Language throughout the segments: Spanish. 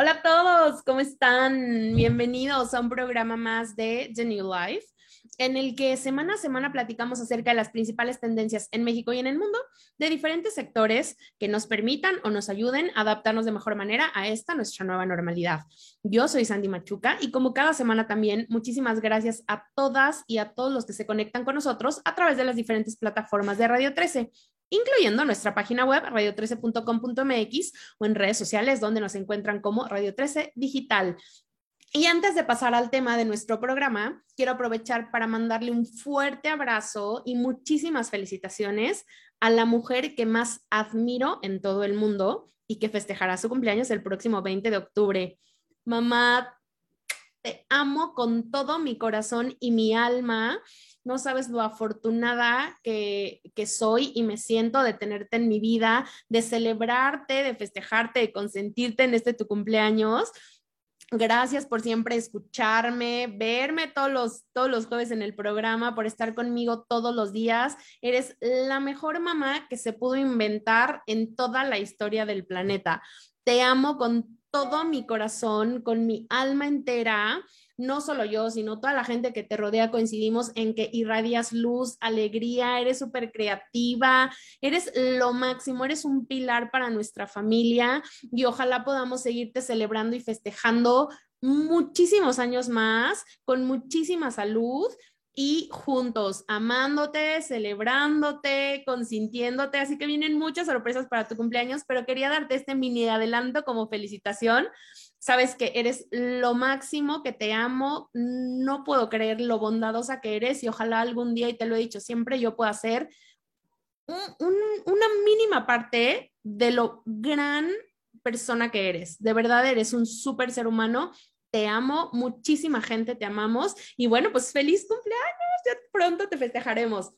Hola a todos, ¿cómo están? Bienvenidos a un programa más de The New Life, en el que semana a semana platicamos acerca de las principales tendencias en México y en el mundo de diferentes sectores que nos permitan o nos ayuden a adaptarnos de mejor manera a esta nuestra nueva normalidad. Yo soy Sandy Machuca y como cada semana también, muchísimas gracias a todas y a todos los que se conectan con nosotros a través de las diferentes plataformas de Radio 13 incluyendo nuestra página web radio13.com.mx o en redes sociales donde nos encuentran como Radio 13 Digital. Y antes de pasar al tema de nuestro programa, quiero aprovechar para mandarle un fuerte abrazo y muchísimas felicitaciones a la mujer que más admiro en todo el mundo y que festejará su cumpleaños el próximo 20 de octubre. Mamá, te amo con todo mi corazón y mi alma no sabes lo afortunada que, soy y me siento de tenerte en mi vida, de celebrarte, de festejarte, de consentirte en este tu cumpleaños. Gracias por siempre escucharme, verme todos los, todos los jueves en el programa, por estar conmigo todos los días. Eres la mejor mamá que se pudo inventar en toda la historia del planeta. Te amo con todo mi corazón, con mi alma entera no solo yo, sino toda la gente que te rodea coincidimos en que irradias luz, alegría, eres súper creativa, eres lo máximo, eres un pilar para nuestra familia y ojalá podamos seguirte celebrando y festejando muchísimos años más, con muchísima salud y juntos, amándote, celebrándote, consintiéndote. Así que vienen muchas sorpresas para tu cumpleaños, pero quería darte este mini adelanto como felicitación sabes que eres lo máximo, que te amo, no puedo creer lo bondadosa que eres y ojalá algún día, y te lo he dicho siempre, yo pueda ser una mínima parte de lo gran persona que eres. De verdad, eres un súper ser humano. Te amo, muchísima gente te amamos y bueno, pues feliz cumpleaños, ya pronto te festejaremos.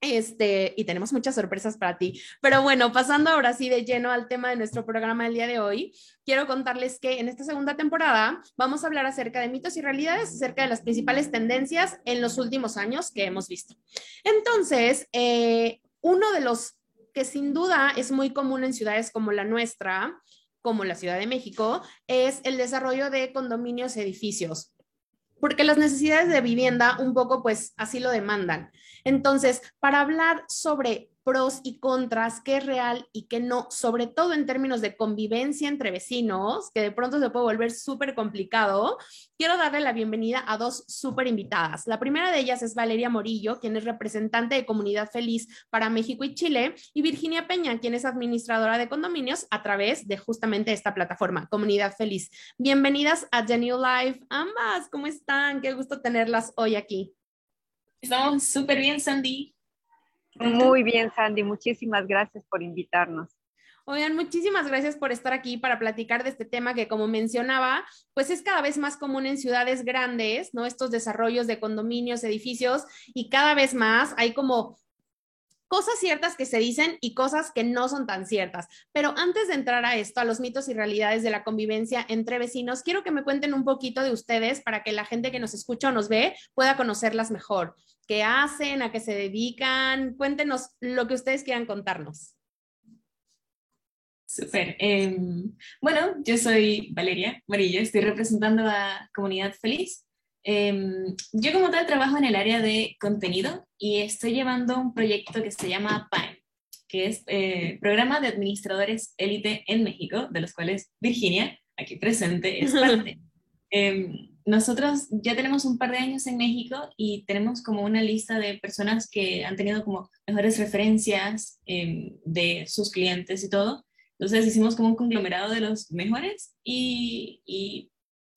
Este, y tenemos muchas sorpresas para ti. Pero bueno, pasando ahora sí de lleno al tema de nuestro programa del día de hoy, quiero contarles que en esta segunda temporada vamos a hablar acerca de mitos y realidades, acerca de las principales tendencias en los últimos años que hemos visto. Entonces, eh, uno de los que sin duda es muy común en ciudades como la nuestra, como la Ciudad de México, es el desarrollo de condominios edificios porque las necesidades de vivienda un poco pues así lo demandan. Entonces, para hablar sobre pros y contras, qué es real y qué no, sobre todo en términos de convivencia entre vecinos, que de pronto se puede volver súper complicado, quiero darle la bienvenida a dos súper invitadas. La primera de ellas es Valeria Morillo, quien es representante de Comunidad Feliz para México y Chile, y Virginia Peña, quien es administradora de condominios a través de justamente esta plataforma, Comunidad Feliz. Bienvenidas a The New Life, ambas, ¿cómo están? Qué gusto tenerlas hoy aquí. Estamos súper bien, Sandy. Muy bien, Sandy. Muchísimas gracias por invitarnos. Oigan, muchísimas gracias por estar aquí para platicar de este tema que, como mencionaba, pues es cada vez más común en ciudades grandes, ¿no? Estos desarrollos de condominios, edificios, y cada vez más hay como cosas ciertas que se dicen y cosas que no son tan ciertas. Pero antes de entrar a esto, a los mitos y realidades de la convivencia entre vecinos, quiero que me cuenten un poquito de ustedes para que la gente que nos escucha o nos ve pueda conocerlas mejor qué hacen, a qué se dedican. Cuéntenos lo que ustedes quieran contarnos. Súper. Em, bueno, yo soy Valeria Marillo, estoy representando a Comunidad Feliz. Em, yo como tal trabajo en el área de contenido y estoy llevando un proyecto que se llama PAEM, que es eh, Programa de Administradores Élite en México, de los cuales Virginia, aquí presente, es parte. Em, nosotros ya tenemos un par de años en México y tenemos como una lista de personas que han tenido como mejores referencias em, de sus clientes y todo. Entonces hicimos como un conglomerado de los mejores y, y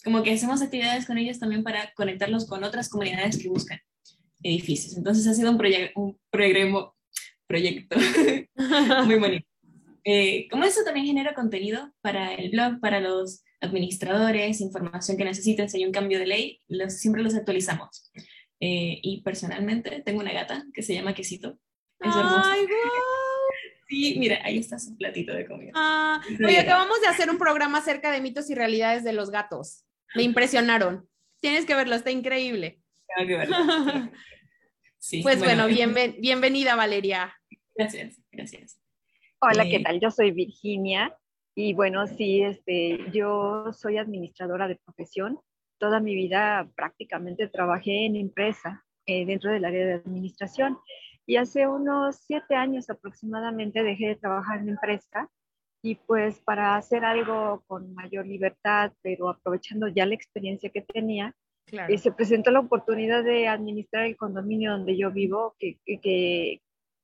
como que hacemos actividades con ellos también para conectarlos con otras comunidades que buscan edificios. Entonces ha sido un, un proyecto muy bonito. Eh, como eso también genera contenido para el blog, para los administradores, información que necesiten, si hay un cambio de ley, los, siempre los actualizamos. Eh, y personalmente tengo una gata que se llama Quesito. Es ¡Ay, Sí, mira, ahí está su platito de comida. Ah, oye, acabamos de hacer un programa acerca de mitos y realidades de los gatos. Me impresionaron. Tienes que verlo, está increíble. Tengo que verlo. Sí, pues bueno, bienvenida Valeria. Gracias, gracias. Hola, ¿qué eh, tal? Yo soy Virginia y bueno, sí, este, yo soy administradora de profesión. Toda mi vida prácticamente trabajé en empresa eh, dentro del área de administración y hace unos siete años aproximadamente dejé de trabajar en empresa y pues para hacer algo con mayor libertad, pero aprovechando ya la experiencia que tenía, eh, se presentó la oportunidad de administrar el condominio donde yo vivo, que, que,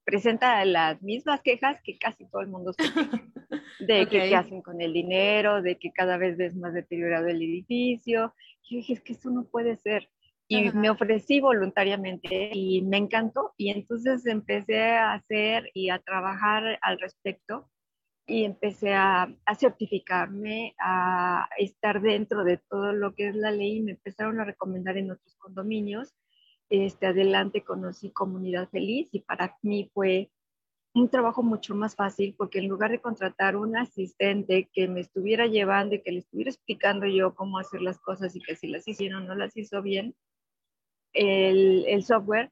presenta las mismas quejas que casi todo el mundo de que, qué hacen con el dinero, de que cada vez es más deteriorado el edificio. Y dije, es que eso no puede ser. Y me ofrecí voluntariamente y me encantó. Y entonces empecé a hacer y a trabajar al respecto y empecé a, a, certificarme, a estar dentro de todo lo que es la ley y me empezaron a recomendar en otros condominios. Este, adelante conocí Comunidad Feliz y para mí fue un trabajo mucho más fácil porque en lugar de contratar un asistente que me estuviera llevando y que le estuviera explicando yo cómo hacer las cosas y que si las hicieron o no las hizo bien, el, el software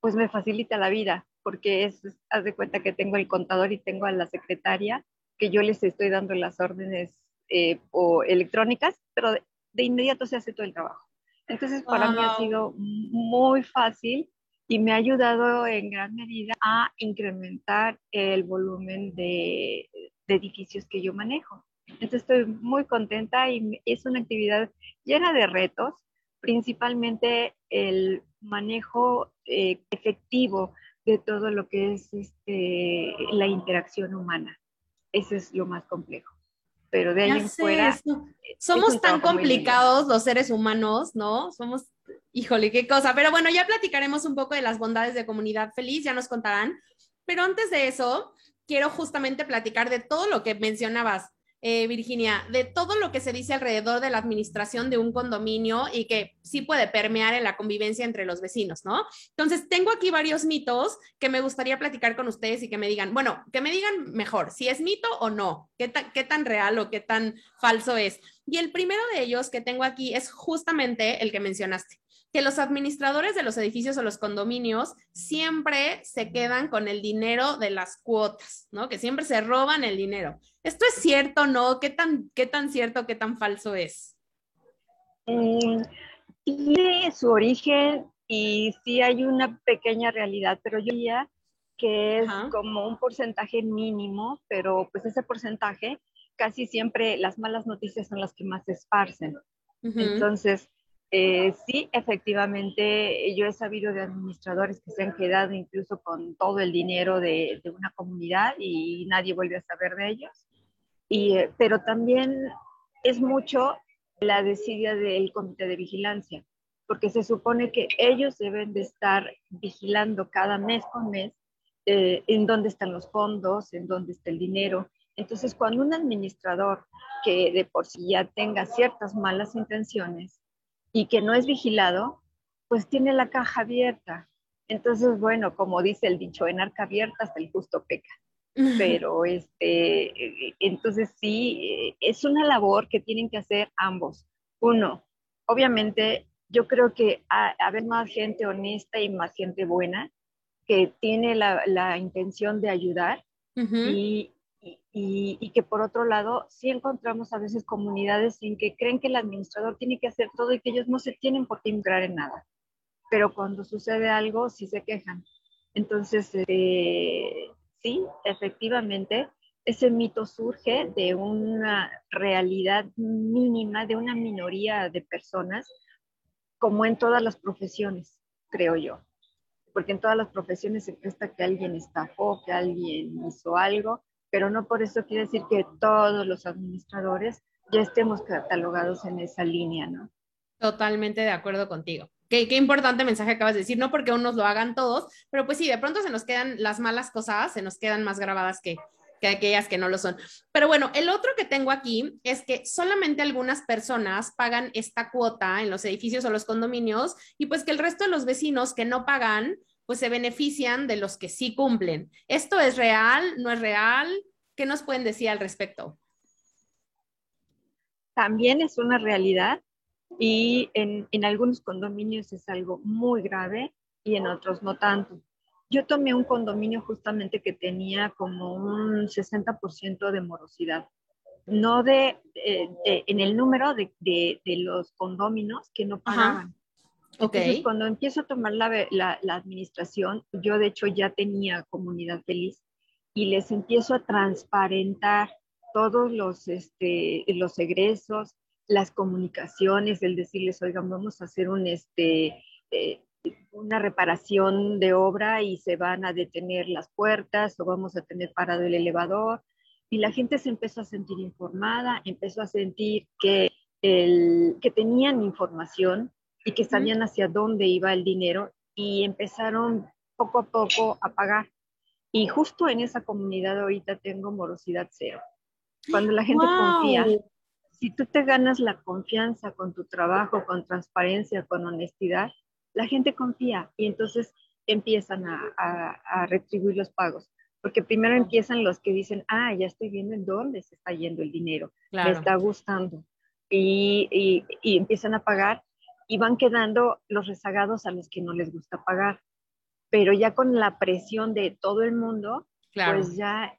pues me facilita la vida porque es, haz de cuenta que tengo el contador y tengo a la secretaria, que yo les estoy dando las órdenes eh, o electrónicas, pero de, inmediato se hace todo el trabajo. Entonces, para mí ha sido muy fácil y me ha ayudado en gran medida a incrementar el volumen de, de edificios que yo manejo. Entonces, estoy muy contenta y es una actividad llena de retos, principalmente el manejo eh, efectivo de todo lo que es este, la interacción humana. Eso es lo más complejo. Pero de ahí en fuera. Somos tan complicados los seres humanos, ¿no? Somos, híjole, qué cosa. Pero bueno, ya platicaremos un poco de las bondades de comunidad feliz, ya nos contarán. Pero antes de eso, quiero justamente platicar de todo lo que mencionabas eh, Virginia, de todo lo que se dice alrededor de la administración de un condominio y que sí puede permear en la convivencia entre los vecinos, ¿no? Entonces, tengo aquí varios mitos que me gustaría platicar con ustedes y que me digan, bueno, que me digan mejor si es mito o no, qué, qué tan real o qué tan falso es. Y el primero de ellos que tengo aquí es justamente el que mencionaste que los administradores de los edificios o los condominios siempre se quedan con el dinero de las cuotas, ¿no? Que siempre se roban el dinero. ¿Esto es cierto no? ¿Qué tan, qué tan cierto, qué tan falso es? Mm, tiene su origen y sí hay una pequeña realidad, pero yo diría que es como un porcentaje mínimo, pero pues ese porcentaje casi siempre las malas noticias son las que más se esparcen. Entonces, eh, sí, efectivamente, yo he sabido de administradores que se han quedado incluso con todo el dinero de, una comunidad y nadie vuelve a saber de ellos. Eh, pero también es mucho la desidia del comité de vigilancia, porque se supone que ellos deben de estar vigilando cada mes con mes eh, en dónde están los fondos, en dónde está el dinero. Entonces, cuando un administrador que de por sí ya tenga ciertas malas intenciones, y que no es vigilado, pues tiene la caja abierta. Entonces, bueno, como dice el dicho, en arca abierta hasta el justo peca. Pero este, entonces sí, es una labor que tienen que hacer ambos. Uno, obviamente, yo creo que haber más gente honesta y más gente buena que tiene la, la intención de ayudar y, y, que por otro lado sí encontramos a veces comunidades en que creen que el administrador tiene que hacer todo y que ellos no se tienen por qué involucrar en nada. Pero cuando sucede algo sí se quejan. Entonces, eh, sí, efectivamente, ese mito surge de una realidad mínima, de una minoría de personas, como en todas las profesiones, creo yo. Porque en todas las profesiones se presta que alguien estafó, que alguien hizo algo, pero no por eso quiere decir que todos los administradores ya estemos catalogados en esa línea, ¿no? Totalmente de acuerdo contigo. Qué, qué, importante mensaje acabas de decir, no porque unos lo hagan todos, pero pues sí, de pronto se nos quedan las malas cosas, se nos quedan más grabadas que, que aquellas que no lo son. Pero bueno, el otro que tengo aquí es que solamente algunas personas pagan esta cuota en los edificios o los condominios y pues que el resto de los vecinos que no pagan, pues se benefician de los que sí cumplen. ¿Esto es real? ¿No es real? ¿Qué nos pueden decir al respecto? También es una realidad y en, en algunos condominios es algo muy grave y en otros no tanto. Yo tomé un condominio justamente que tenía como un 60% de morosidad, no de, en el número de, de, de, los condóminos que no pagaban. Entonces, cuando empiezo a tomar la, la, la, administración, yo de hecho ya tenía comunidad feliz y les empiezo a transparentar todos los, este, los egresos, las comunicaciones, el decirles, oigan, vamos a hacer un, este, eh, una reparación de obra y se van a detener las puertas o vamos a tener parado el elevador. Y la gente se empezó a sentir informada, empezó a sentir que, el, que tenían información y que sabían hacia dónde iba el dinero y empezaron poco a poco a pagar. Y justo en esa comunidad ahorita tengo morosidad cero. Cuando la gente wow. confía, si tú te ganas la confianza con tu trabajo, con transparencia, con honestidad, la gente confía y entonces empiezan a, a, a, retribuir los pagos. Porque primero empiezan los que dicen, ah, ya estoy viendo en dónde se está yendo el dinero, claro. me está gustando. Y, y, y, empiezan a pagar y van quedando los rezagados a los que no les gusta pagar. Pero ya con la presión de todo el mundo, claro. pues ya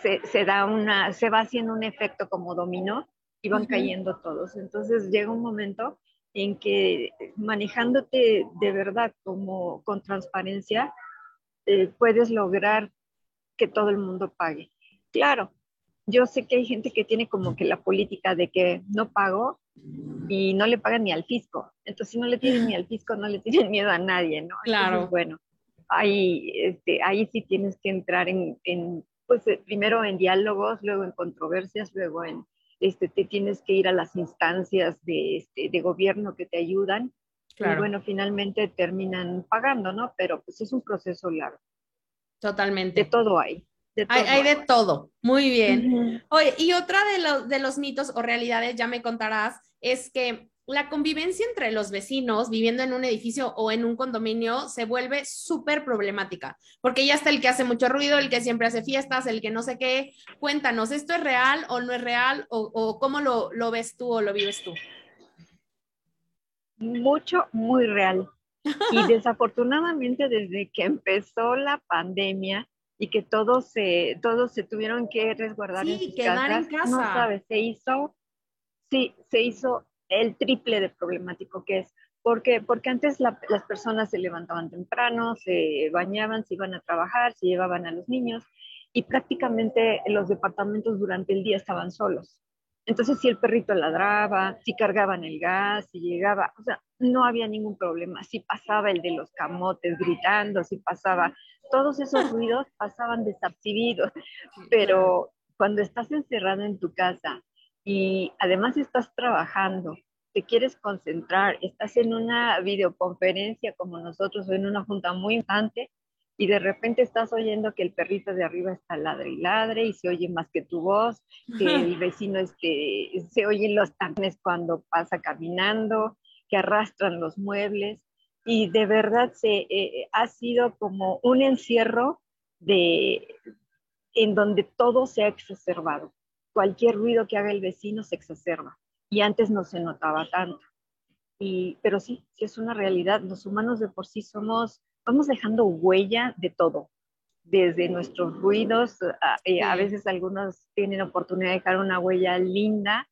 se, se, da una, se va haciendo un efecto como dominó y van uh -huh. cayendo todos. Entonces llega un momento en que manejándote de verdad como con transparencia, eh, puedes lograr que todo el mundo pague. Claro, yo sé que hay gente que tiene como que la política de que no pago y no le pagan ni al fisco. Entonces, si no le tienen ni al fisco, no le tienen miedo a nadie, ¿no? Claro. Entonces, bueno, ahí, este, ahí sí tienes que entrar en, en, pues, primero en diálogos, luego en controversias, luego en, este, te tienes que ir a las instancias de, este, de gobierno que te ayudan. Claro. Y bueno, finalmente terminan pagando, ¿no? Pero pues es un proceso largo. Totalmente. De todo hay. De todo hay, hay, de todo. Muy bien. Uh -huh. Oye, y otra de, lo, de los mitos o realidades, ya me contarás, es que la convivencia entre los vecinos viviendo en un edificio o en un condominio se vuelve súper problemática, porque ya está el que hace mucho ruido, el que siempre hace fiestas, el que no sé qué. Cuéntanos, ¿esto es real o no es real? ¿O, o cómo lo, lo, ves tú o lo vives tú? Mucho, muy real. Y desafortunadamente desde que empezó la pandemia y que todos se, todos se tuvieron que resguardar sí, en sus quedar casas, en casa. no sabes, se hizo, sí, se hizo el triple de problemático que es. Porque, porque antes la, las personas se levantaban temprano, se bañaban, se iban a trabajar, se llevaban a los niños y prácticamente los departamentos durante el día estaban solos. Entonces, si el perrito ladraba, si cargaban el gas, si llegaba, o sea, no había ningún problema. Si pasaba el de los camotes gritando, si pasaba, todos esos ruidos pasaban desapercibidos. Pero cuando estás encerrado en tu casa y además estás trabajando, te quieres concentrar, estás en una videoconferencia como nosotros o en una junta muy importante y de repente estás oyendo que el perrito de arriba está ladre y ladre y se oye más que tu voz, que el vecino este, se oyen los tacones cuando pasa caminando, que arrastran los muebles y de verdad se eh, ha sido como un encierro de en donde todo se ha exacerbado cualquier ruido que haga el vecino se exacerba y antes no se notaba tanto. Y, pero sí, sí es una realidad. Los humanos de por sí somos, vamos dejando huella de todo, desde nuestros ruidos. A, sí. a veces algunos tienen oportunidad de dejar una huella linda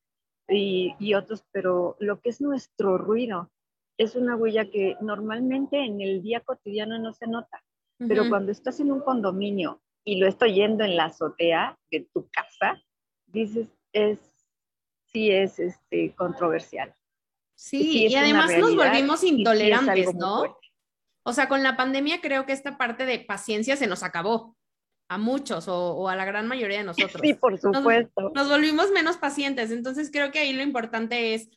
y, y otros, pero lo que es nuestro ruido es una huella que normalmente en el día cotidiano no se nota. Pero uh -huh. cuando estás en un condominio y lo estoy yendo en la azotea de tu casa, dices, es, sí es este, controversial. Sí, y además nos volvimos intolerantes, ¿no? O sea, con la pandemia creo que esta parte de paciencia se nos acabó a muchos o, a la gran mayoría de nosotros. Sí, por supuesto. Nos, nos, volvimos menos pacientes, entonces creo que ahí lo importante es,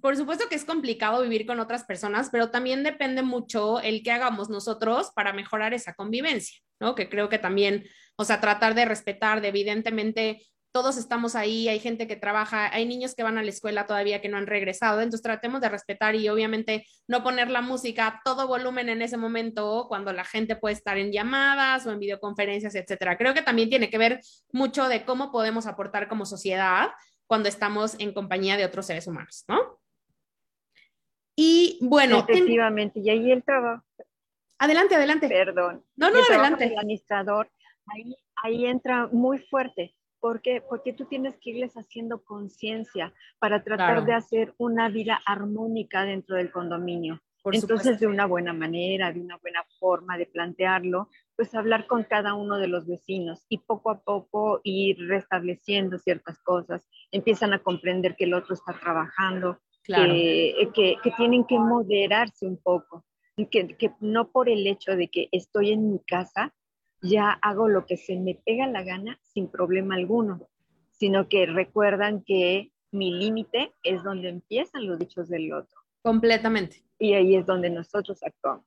por supuesto que es complicado vivir con otras personas, pero también depende mucho el que hagamos nosotros para mejorar esa convivencia, ¿no? Que creo que también, o sea, tratar de respetar, de evidentemente todos estamos ahí, hay gente que trabaja, hay niños que van a la escuela todavía que no han regresado, entonces tratemos de respetar y obviamente no poner la música a todo volumen en ese momento cuando la gente puede estar en llamadas o en videoconferencias, etcétera. Creo que también tiene que ver mucho de cómo podemos aportar como sociedad cuando estamos en compañía de otros seres humanos, ¿no? Y bueno. Efectivamente, y ahí el trabajo. Adelante, adelante. Perdón. No, no, adelante. El administrador, ahí, ahí entra muy fuerte ¿Por qué? Porque tú tienes que irles haciendo conciencia para tratar de hacer una vida armónica dentro del condominio. Entonces, de una buena manera, de una buena forma de plantearlo, pues hablar con cada uno de los vecinos y poco a poco ir restableciendo ciertas cosas. Empiezan a comprender que el otro está trabajando, que, que, tienen que moderarse un poco, que, que no por el hecho de que estoy en mi casa, ya hago lo que se me pega la gana sin problema alguno, sino que recuerdan que mi límite es donde empiezan los dichos del otro. Completamente. Y ahí es donde nosotros actuamos.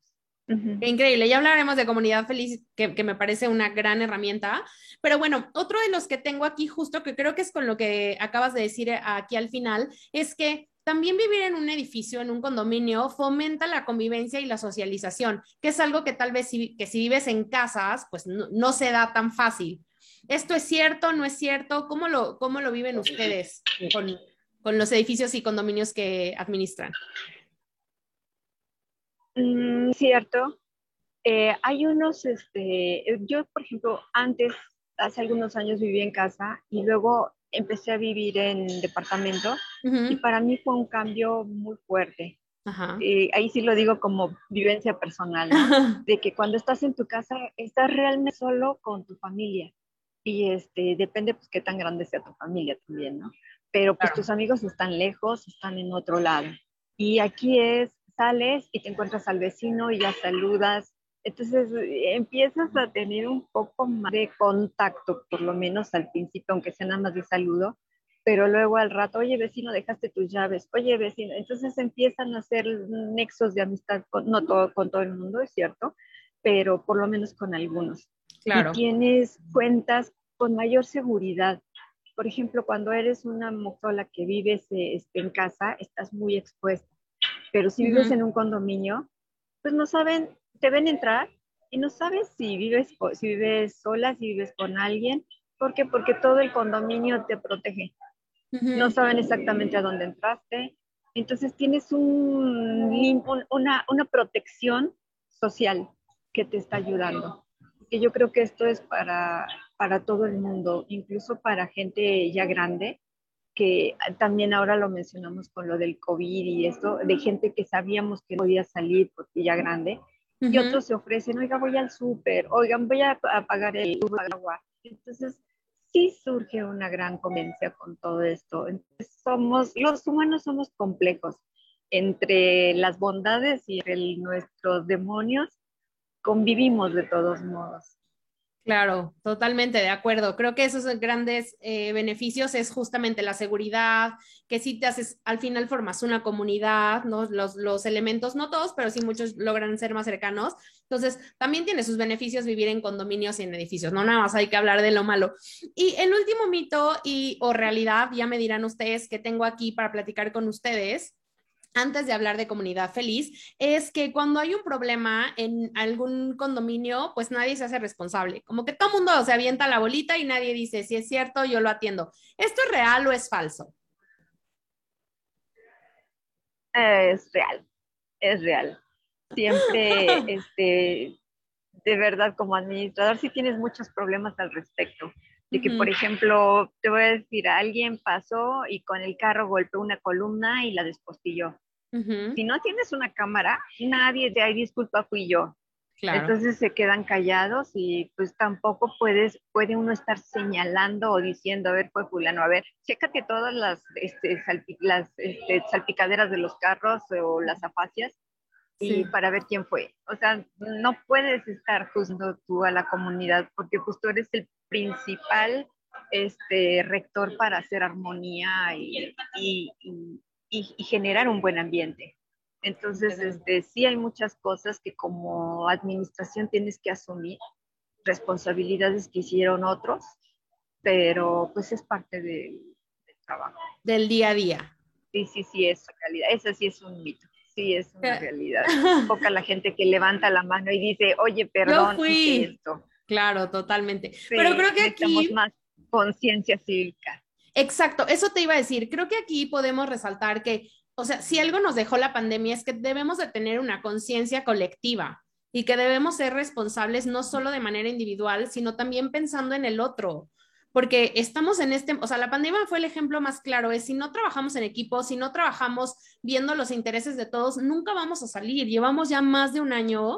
Increíble, ya hablaremos de comunidad feliz, que, que, me parece una gran herramienta. Pero bueno, otro de los que tengo aquí justo, que creo que es con lo que acabas de decir aquí al final, es que también vivir en un edificio, en un condominio, fomenta la convivencia y la socialización, que es algo que tal vez si, que si vives en casas, pues no, se da tan fácil. ¿Esto es cierto? ¿No es cierto? ¿Cómo lo, cómo lo viven ustedes con, con los edificios y condominios que administran? Mm, cierto. Eh, hay unos, este, yo por ejemplo, antes, hace algunos años viví en casa y luego empecé a vivir en departamento y para mí fue un cambio muy fuerte. Y ahí sí lo digo como vivencia personal, de que cuando estás en tu casa estás realmente solo con tu familia y este depende pues qué tan grande sea tu familia también, ¿no? Pero pues tus amigos están lejos, están en otro lado. Y aquí es, sales y te encuentras al vecino y ya saludas, entonces empiezas a tener un poco más de contacto, por lo menos al principio, aunque sea nada más de saludo, pero luego al rato, oye vecino, dejaste tus llaves, oye vecino, entonces empiezan a hacer nexos de amistad, con, no todo, con todo el mundo, es cierto, pero por lo menos con algunos. Claro. Y tienes cuentas con mayor seguridad. Por ejemplo, cuando eres una mujer que vives este, en casa, estás muy expuesta. Pero si vives en un condominio, pues no saben te ven entrar y no sabes si vives, si vives sola, si vives con alguien. ¿Por qué? Porque todo el condominio te protege. No saben exactamente a dónde entraste. Entonces tienes un, una, una protección social que te está ayudando. Y yo creo que esto es para, para todo el mundo, incluso para gente ya grande, que también ahora lo mencionamos con lo del COVID y esto, de gente que sabíamos que podía salir porque ya grande, y otros se ofrecen, oiga, voy al súper, oigan, voy a, pagar el agua. Entonces, sí surge una gran conveniencia con todo esto. somos, los humanos somos complejos. Entre las bondades y nuestros demonios, convivimos de todos modos. Claro, totalmente de acuerdo. Creo que esos grandes eh, beneficios es justamente la seguridad, que si te haces, al final formas una comunidad, ¿no? Los, los, elementos, no todos, pero sí muchos logran ser más cercanos. Entonces, también tiene sus beneficios vivir en condominios y en edificios, no nada más hay que hablar de lo malo. Y el último mito y o realidad, ya me dirán ustedes que tengo aquí para platicar con ustedes, antes de hablar de comunidad feliz, es que cuando hay un problema en algún condominio, pues nadie se hace responsable. Como que todo el mundo se avienta la bolita y nadie dice, si es cierto, yo lo atiendo. ¿Esto es real o es falso? Es real, es real. Siempre, este, de verdad, como administrador, sí tienes muchos problemas al respecto. De que, por ejemplo, te voy a decir, alguien pasó y con el carro golpeó una columna y la despostilló. Si no tienes una cámara, nadie te hay disculpa, fui yo. Entonces se quedan callados y pues tampoco puedes, puede uno estar señalando o diciendo, a ver, fue fulano, a ver, chécate todas las, este, las este, salpicaderas de los carros o las afacias y para ver quién fue. O sea, no puedes estar juzgando tú a la comunidad porque pues tú eres el principal este, rector para hacer armonía y, y, y generar un buen ambiente. Entonces, este, sí hay muchas cosas que como administración tienes que asumir, responsabilidades que hicieron otros, pero pues es parte del, trabajo. Del día a día. Sí, sí, sí, es realidad. Eso sí es un mito. Sí, es una realidad. Poca la gente que levanta la mano y dice, oye, perdón, Yo fui. esto. Claro, totalmente. pero creo que aquí... más conciencia cívica. Exacto, eso te iba a decir. Creo que aquí podemos resaltar que o sea, si algo nos dejó la pandemia es que debemos de tener una conciencia colectiva y que debemos ser responsables no solo de manera individual, sino también pensando en el otro. Porque estamos en este, o sea, la pandemia fue el ejemplo más claro, es si no trabajamos en equipo, si no trabajamos viendo los intereses de todos, nunca vamos a salir. Llevamos ya más de un año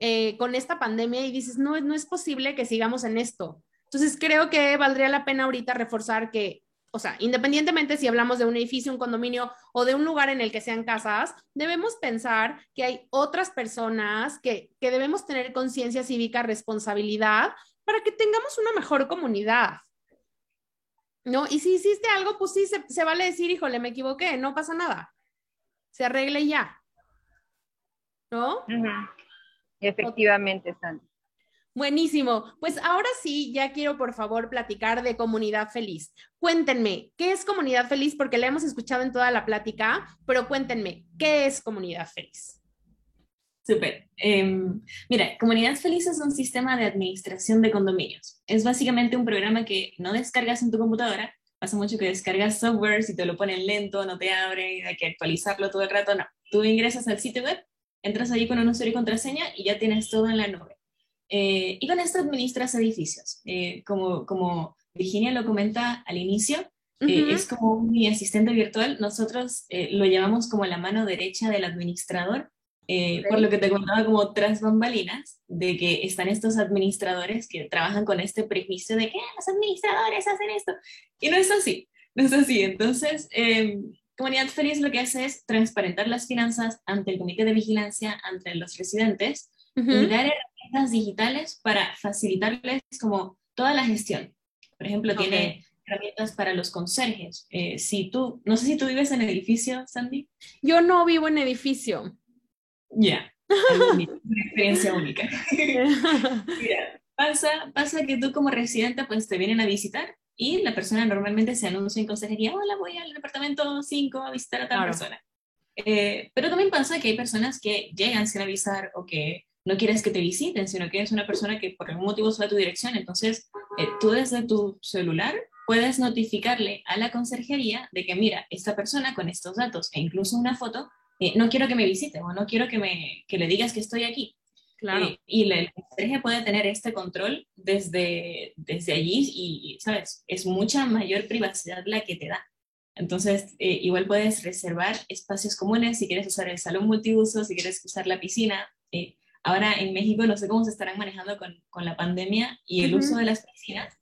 eh, con esta pandemia y dices, no, no es posible que sigamos en esto. Entonces, creo que valdría la pena ahorita reforzar que o sea, independientemente si hablamos de un edificio, un condominio o de un lugar en el que sean casas, debemos pensar que hay otras personas que, debemos tener conciencia cívica, responsabilidad para que tengamos una mejor comunidad. ¿No? Y si hiciste algo, pues sí, se, vale decir, híjole, me equivoqué, no pasa nada. Se arregle ya. ¿No? Efectivamente, Sandy. Buenísimo. Pues ahora sí, ya quiero por favor platicar de Comunidad Feliz. Cuéntenme, ¿qué es Comunidad Feliz? Porque la hemos escuchado en toda la plática, pero cuéntenme, ¿qué es Comunidad Feliz? Súper. Em, mira, Comunidad Feliz es un sistema de administración de condominios. Es básicamente un programa que no descargas en tu computadora. Pasa mucho que descargas software, si te lo ponen lento, no te abre, hay que actualizarlo todo el rato. No, tú ingresas al sitio web, entras allí con un usuario y contraseña y ya tienes todo en la nube. Eh, y con esto administras edificios. Eh, como, como Virginia lo comenta al inicio, eh, es como mi asistente virtual. Nosotros lo llamamos como la mano derecha del administrador, por lo que te contaba como tras bambalinas, de que están estos administradores que trabajan con este prejuicio de que ah, los administradores hacen esto. Y no es así, no es así. Entonces, em, Comunidad Feliz lo que hace es transparentar las finanzas ante el comité de vigilancia, ante los residentes, y dar herramientas digitales para facilitarles como toda la gestión. Por ejemplo, tiene herramientas para los conserjes. Eh, si tú, no sé si tú vives en edificio, Sandy. Yo no vivo en edificio. Ya, una experiencia única. pasa, pasa que tú como residente pues te vienen a visitar y la persona normalmente se anuncia en conserjería, hola, voy al departamento 5 a visitar a tal persona. Eh, pero también pasa que hay personas que llegan sin avisar o que no quieres que te visiten, sino que es una persona que por algún motivo sube a tu dirección. Entonces, eh, tú desde tu celular puedes notificarle a la conserjería de que, mira, esta persona con estos datos e incluso una foto, eh, no quiero que me visite o no quiero que, me, que le digas que estoy aquí. Claro. Eh, y el conserje puede tener este control desde, desde allí y, ¿sabes? Es mucha mayor privacidad la que te da. Entonces, igual puedes reservar espacios comunes si quieres usar el salón multiuso, si quieres usar la piscina. Ahora en México no sé cómo se estarán manejando con, con la pandemia y el uso de las piscinas,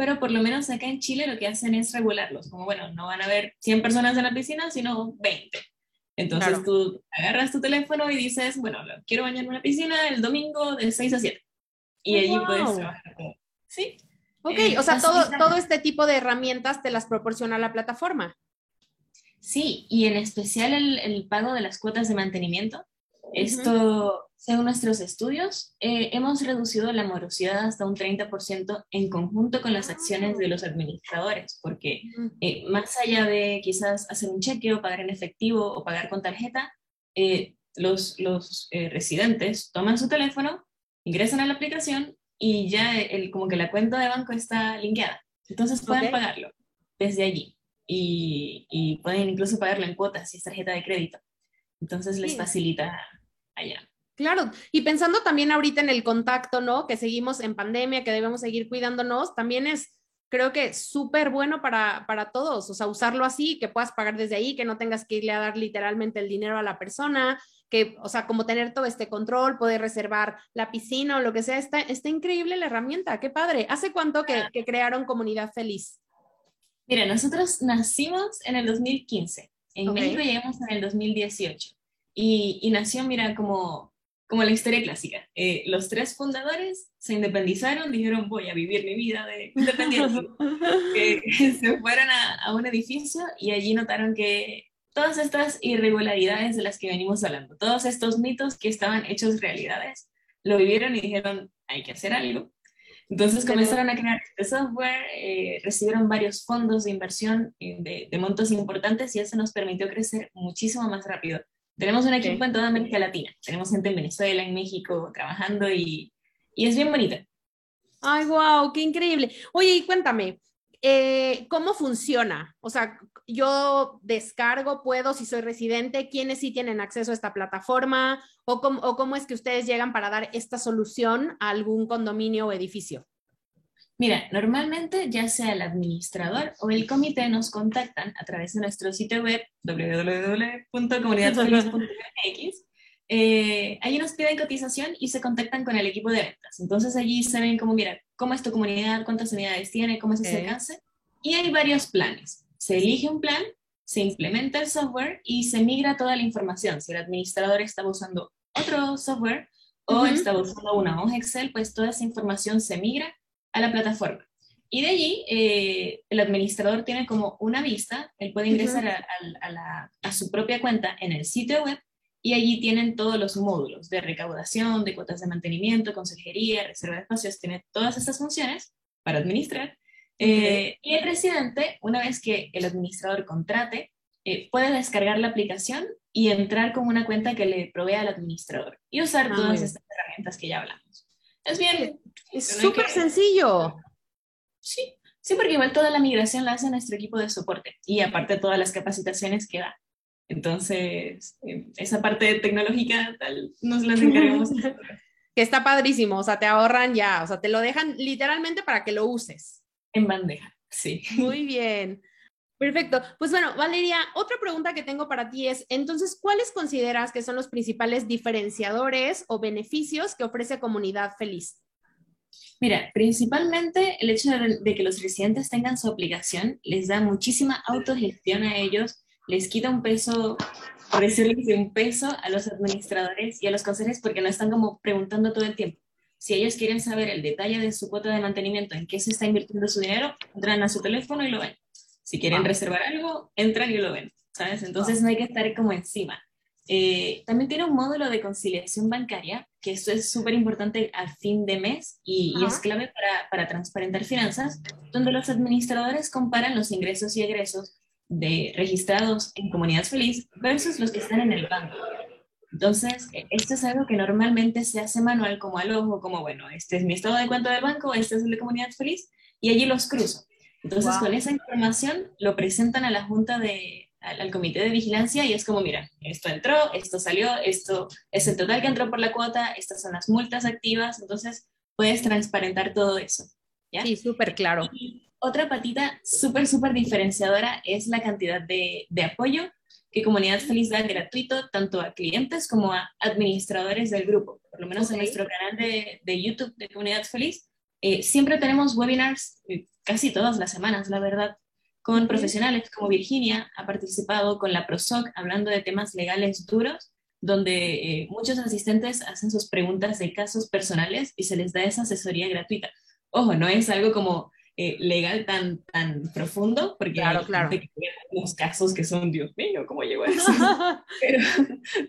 pero por lo menos acá en Chile lo que hacen es regularlos, como bueno, no van a haber 100 personas en la piscina, sino 20. Entonces tú agarras tu teléfono y dices, bueno, quiero bañarme en una piscina el domingo de 6 a 7. Y allí puedes trabajar. Sí. Ok, eh, o sea, todo, todo este tipo de herramientas te las proporciona la plataforma. Sí, y en especial el, el pago de las cuotas de mantenimiento. Esto según nuestros estudios, eh, hemos reducido la morosidad hasta un 30% en conjunto con las acciones de los administradores, porque eh, más allá de quizás hacer un cheque o pagar en efectivo o pagar con tarjeta, eh, los, los residentes toman su teléfono, ingresan a la aplicación y ya el, como que la cuenta de banco está linkeada. Entonces pueden pagarlo desde allí y, y, pueden incluso pagarlo en cuotas si es tarjeta de crédito. Entonces les facilita allá. Claro, y pensando también ahorita en el contacto, ¿no? Que seguimos en pandemia, que debemos seguir cuidándonos, también es, creo que súper bueno para, para todos, o sea, usarlo así, que puedas pagar desde ahí, que no tengas que irle a dar literalmente el dinero a la persona, que, o sea, como tener todo este control, poder reservar la piscina o lo que sea, está, está increíble la herramienta, qué padre. ¿Hace cuánto que, que crearon Comunidad Feliz? Mira, nosotros nacimos en el 2015, en México llegamos en el 2018 y, y nació, mira, como, como la historia clásica. Eh, los tres fundadores se independizaron, dijeron voy a vivir mi vida de independiente. se fueron a, a un edificio y allí notaron que todas estas irregularidades de las que venimos hablando, todos estos mitos que estaban hechos realidades, lo vivieron y dijeron, hay que hacer algo. Entonces comenzaron a crear este software, eh, recibieron varios fondos de inversión eh, de, montos importantes y eso nos permitió crecer muchísimo más rápido. Tenemos un equipo en toda América Latina, tenemos gente en Venezuela, en México trabajando y, y es bien bonita. Ay, wow, qué increíble. Oye, y cuéntame, eh, ¿cómo funciona? O sea, yo descargo, puedo, si soy residente, ¿quiénes sí tienen acceso a esta plataforma? ¿O cómo, o cómo es que ustedes llegan para dar esta solución a algún condominio o edificio? Mira, normalmente ya sea el administrador o el comité nos contactan a través de nuestro sitio web www.comunidadfeliz.mx eh, allí nos piden cotización y se contactan con el equipo de ventas. Entonces allí se ven como, mira, cómo es tu comunidad, cuántas unidades tiene, cómo es ese alcance. Y hay varios planes. Se elige un plan, se implementa el software y se migra toda la información. Si el administrador está usando otro software o está usando una hoja Excel, pues toda esa información se migra a la plataforma. Y de allí, eh, el administrador tiene como una vista, él puede ingresar a, a, su propia cuenta en el sitio web y allí tienen todos los módulos de recaudación, de cuotas de mantenimiento, consejería, reserva de espacios, tiene todas estas funciones para administrar. Eh, y el residente, una vez que el administrador contrate, eh, puede descargar la aplicación y entrar con una cuenta que le provea al administrador y usar ah, todas estas herramientas que ya hablamos. Es bien. Es súper sencillo. Sí, sí, porque igual toda la migración la hace nuestro equipo de soporte y aparte todas las capacitaciones que da. Entonces, eh, esa parte tecnológica tal, nos la encargamos. que está padrísimo, o sea, te ahorran ya, o sea, te lo dejan literalmente para que lo uses. En bandeja, sí. Muy bien. Perfecto. Pues bueno, Valeria, otra pregunta que tengo para ti es, entonces, ¿cuáles consideras que son los principales diferenciadores o beneficios que ofrece Comunidad Feliz? Mira, principalmente el hecho de, que los residentes tengan su aplicación les da muchísima autogestión a ellos les quita un peso, por decirles un peso a los administradores y a los consejeros porque no están como preguntando todo el tiempo. Si ellos quieren saber el detalle de su cuota de mantenimiento, en qué se está invirtiendo su dinero, entran a su teléfono y lo ven. Si quieren reservar algo, entran y lo ven, ¿sabes? Entonces no hay que estar como encima. Eh, también tiene un módulo de conciliación bancaria, que esto es súper importante a fin de mes y, y es clave para, para, transparentar finanzas, donde los administradores comparan los ingresos y egresos de registrados en Comunidad Feliz versus los que están en el banco. Entonces, e, esto es algo que normalmente se hace manual como al ojo, como, bueno, este es mi estado de cuenta del banco, este es el de Comunidad Feliz, y allí los cruzo. Entonces, con esa información lo presentan a la Junta de, al, comité de vigilancia y es como, mira, esto entró, esto salió, esto es el total que entró por la cuota, estas son las multas activas, entonces puedes transparentar todo eso. ¿ya? Sí, súper claro otra patita súper, súper diferenciadora es la cantidad de, de, apoyo que Comunidad Feliz da gratuito tanto a clientes como a administradores del grupo. Por lo menos en nuestro canal de, de, YouTube de Comunidad Feliz, eh, siempre tenemos webinars eh, casi todas las semanas, la verdad, con profesionales como Virginia, ha participado con la ProSoc hablando de temas legales duros, donde eh, muchos asistentes hacen sus preguntas de casos personales y se les da esa asesoría gratuita. Ojo, no es algo como eh, legal tan, tan profundo, porque claro, claro. los casos que son, Dios mío, ¿cómo llegó a eso? pero,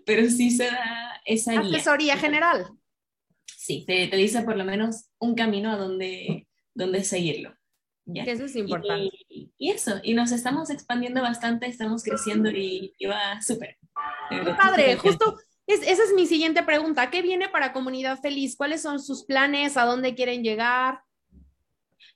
pero sí se da esa Asesoría general. Sí, te, te, dice por lo menos un camino a donde, donde seguirlo. ¿ya? Eso es importante. Y, y, eso, y nos estamos expandiendo bastante, estamos creciendo y, y va súper. padre, justo es, esa es mi siguiente pregunta. ¿Qué viene para Comunidad Feliz? ¿Cuáles son sus planes? ¿A dónde quieren llegar?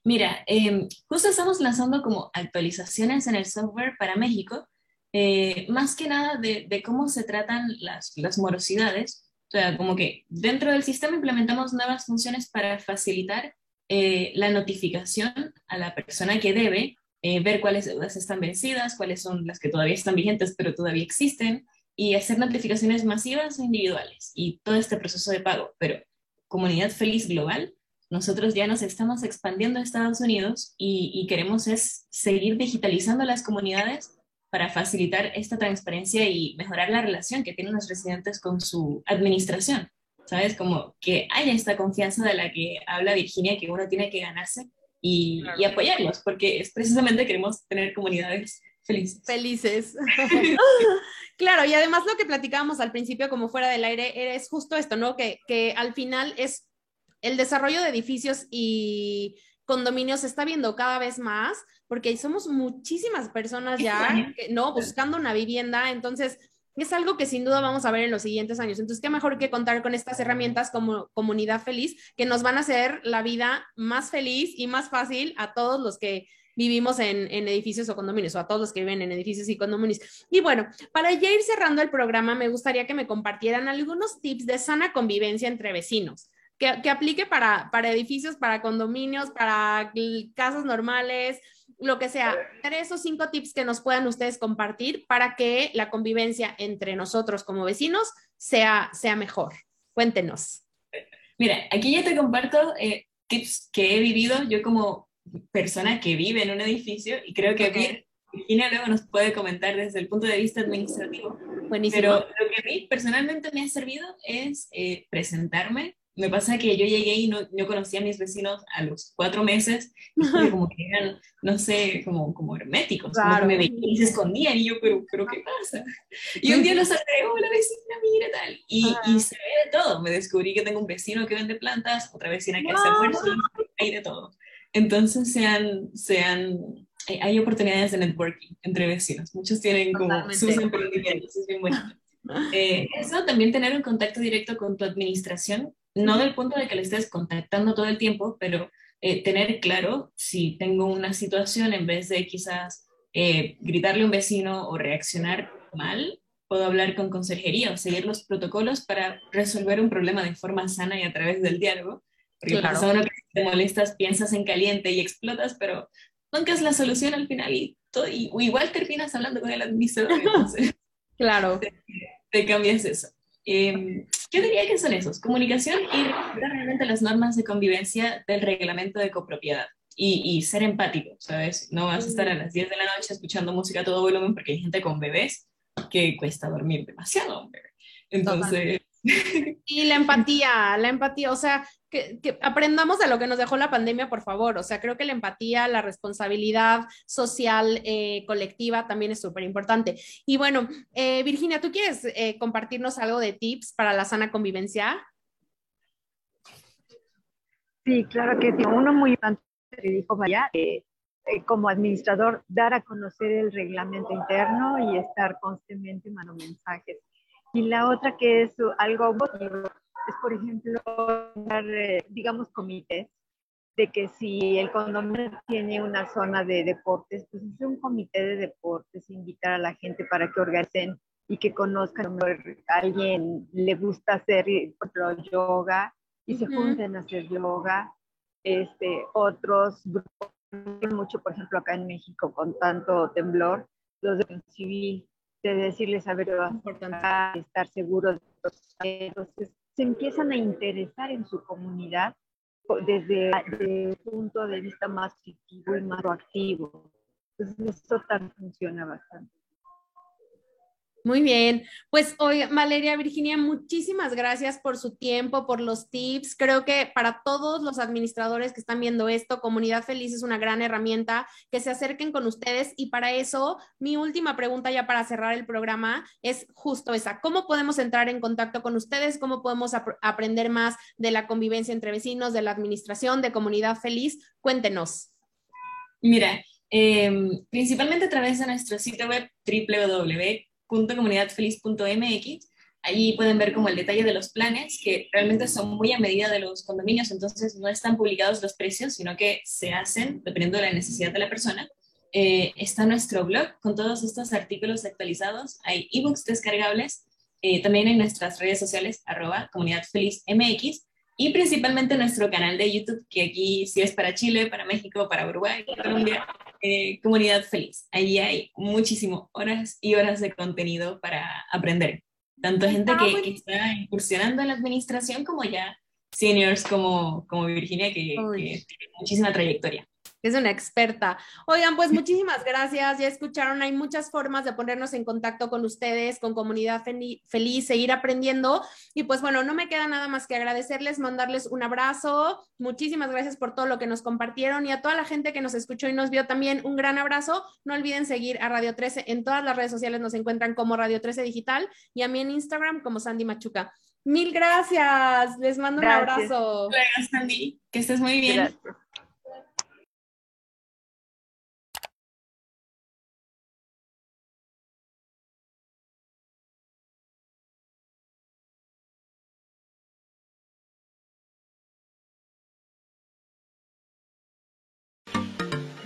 Mira, em, justo estamos lanzando como actualizaciones en el software para México, eh, más que nada de, cómo se tratan las, las, morosidades. O sea, como que dentro del sistema implementamos nuevas funciones para facilitar eh, la notificación a la persona que debe, eh, ver cuáles deudas están vencidas, cuáles son las que todavía están vigentes pero todavía existen, y hacer notificaciones masivas o individuales y todo este proceso de pago. Pero comunidad feliz global, nosotros ya nos estamos expandiendo a Estados Unidos y, y queremos es seguir digitalizando las comunidades para facilitar esta transparencia y mejorar la relación que tienen los residentes con su administración. ¿Sabes? Como que haya esta confianza de la que habla Virginia, que uno tiene que ganarse y, y apoyarlos, porque es precisamente queremos tener comunidades felices. Felices. claro, y además lo que platicábamos al principio, como fuera del aire, es justo esto, ¿no? Que, que al final es el desarrollo de edificios y condominios se está viendo cada vez más, porque somos muchísimas personas ya, ¿no? Buscando una vivienda, entonces es algo que sin duda vamos a ver en los siguientes años. Entonces, qué mejor que contar con estas herramientas como comunidad feliz que nos van a hacer la vida más feliz y más fácil a todos los que vivimos en, en, edificios o condominios, o a todos los que viven en edificios y condominios. Y bueno, para ya ir cerrando el programa, me gustaría que me compartieran algunos tips de sana convivencia entre vecinos que, que aplique para, para edificios, para condominios, para casas normales, lo que sea, tres o cinco tips que nos puedan ustedes compartir para que la convivencia entre nosotros como vecinos sea, sea mejor. Cuéntenos. Mira, aquí ya te comparto eh, tips que he vivido yo como persona que vive en un edificio y creo que Virginia luego nos puede comentar desde el punto de vista administrativo. Buenísimo. Pero lo que a mí personalmente me ha servido es eh, presentarme me pasa que yo llegué y no, no conocía a mis vecinos a los cuatro meses, como que eran, no sé, como, como herméticos, como que me veían y se escondían, y yo, pero, pero ¿qué pasa? Y un día los agregó la vecina, mira tal, y, y, se ve de todo, me descubrí que tengo un vecino que vende plantas, otra vecina que hace almuerzo, hay de todo. Entonces sean, sean, hay oportunidades de networking entre vecinos, muchos tienen como sus emprendimientos, es bien bonito. Eh, eso también tener un contacto directo con tu administración no del punto de que le estés contactando todo el tiempo, pero eh, tener claro si tengo una situación en vez de quizás eh, gritarle a un vecino o reaccionar mal, puedo hablar con consejería o seguir los protocolos para resolver un problema de forma sana y a través del diálogo. Porque claro. pasa uno que te molestas, piensas en caliente y explotas, pero nunca es la solución al final y, todo, y igual terminas hablando con el administrador. Entonces, claro. Te, te cambias eso. Eh, yo diría que son esos, comunicación y respetar realmente las normas de convivencia del reglamento de copropiedad. Y, y, ser empático, ¿sabes? No vas a estar a las 10 de la noche escuchando música a todo volumen porque hay gente con bebés que cuesta dormir demasiado, hombre. Entonces, y la empatía, la empatía, o sea, que, aprendamos de lo que nos dejó la pandemia, por favor. O sea, creo que la empatía, la responsabilidad social, eh, colectiva también es súper importante. Y bueno, eh, Virginia, ¿tú quieres eh, compartirnos algo de tips para la sana convivencia? Sí, claro que sí. Uno muy importante que dijo Vaya, como administrador, dar a conocer el reglamento interno y estar constantemente mandando mensajes y la otra que es algo es, por ejemplo, eh, digamos, comités de que si el condominio tiene una zona de deportes, pues es un comité de deportes, invitar a la gente para que organicen y que conozcan a alguien le gusta hacer, por ejemplo, yoga y se junten a hacer yoga. Este, otros grupos, mucho, por ejemplo, acá en México con tanto temblor, los de civil de decirles, a ver, a estar seguros. Entonces, se empiezan a interesar en su comunidad desde, desde un punto de vista más positivo y más proactivo. Entonces, eso también funciona bastante. Muy bien, pues hoy Valeria, Virginia, muchísimas gracias por su tiempo, por los tips. Creo que para todos los administradores que están viendo esto, Comunidad Feliz es una gran herramienta, que se acerquen con ustedes y para eso mi última pregunta ya para cerrar el programa es justo esa. ¿Cómo podemos entrar en contacto con ustedes? ¿Cómo podemos ap aprender más de la convivencia entre vecinos, de la administración, de Comunidad Feliz? Cuéntenos. Mira, eh, principalmente a través de nuestro sitio web comunidadfeliz.mx. Allí pueden ver como el detalle de los planes, que realmente son muy a medida de los condominios, entonces no están publicados los precios, sino que se hacen dependiendo de la necesidad de la persona. Eh, está nuestro blog con todos estos artículos actualizados. Hay ebooks descargables, eh, también en nuestras redes sociales, arroba comunidadfelizmx. y principalmente nuestro canal de YouTube, que aquí sí es para Chile, para México, para Uruguay, Colombia, eh, Comunidad Feliz. Allí hay muchísimas horas y horas de contenido para aprender. Tanto gente que, que está incursionando en la administración como ya seniors como, como Virginia, que, que tiene muchísima trayectoria es una experta. Oigan, pues muchísimas gracias. Ya escucharon, hay muchas formas de ponernos en contacto con ustedes, con comunidad feliz, seguir aprendiendo. Y pues bueno, no me queda nada más que agradecerles, mandarles un abrazo. Muchísimas gracias por todo lo que nos compartieron y a toda la gente que nos escuchó y nos vio también un gran abrazo. No olviden seguir a Radio 13 en todas las redes sociales, nos encuentran como Radio 13 Digital y a mí en Instagram como Sandy Machuca. Mil gracias, les mando un abrazo. Gracias, Sandy, que estés muy bien.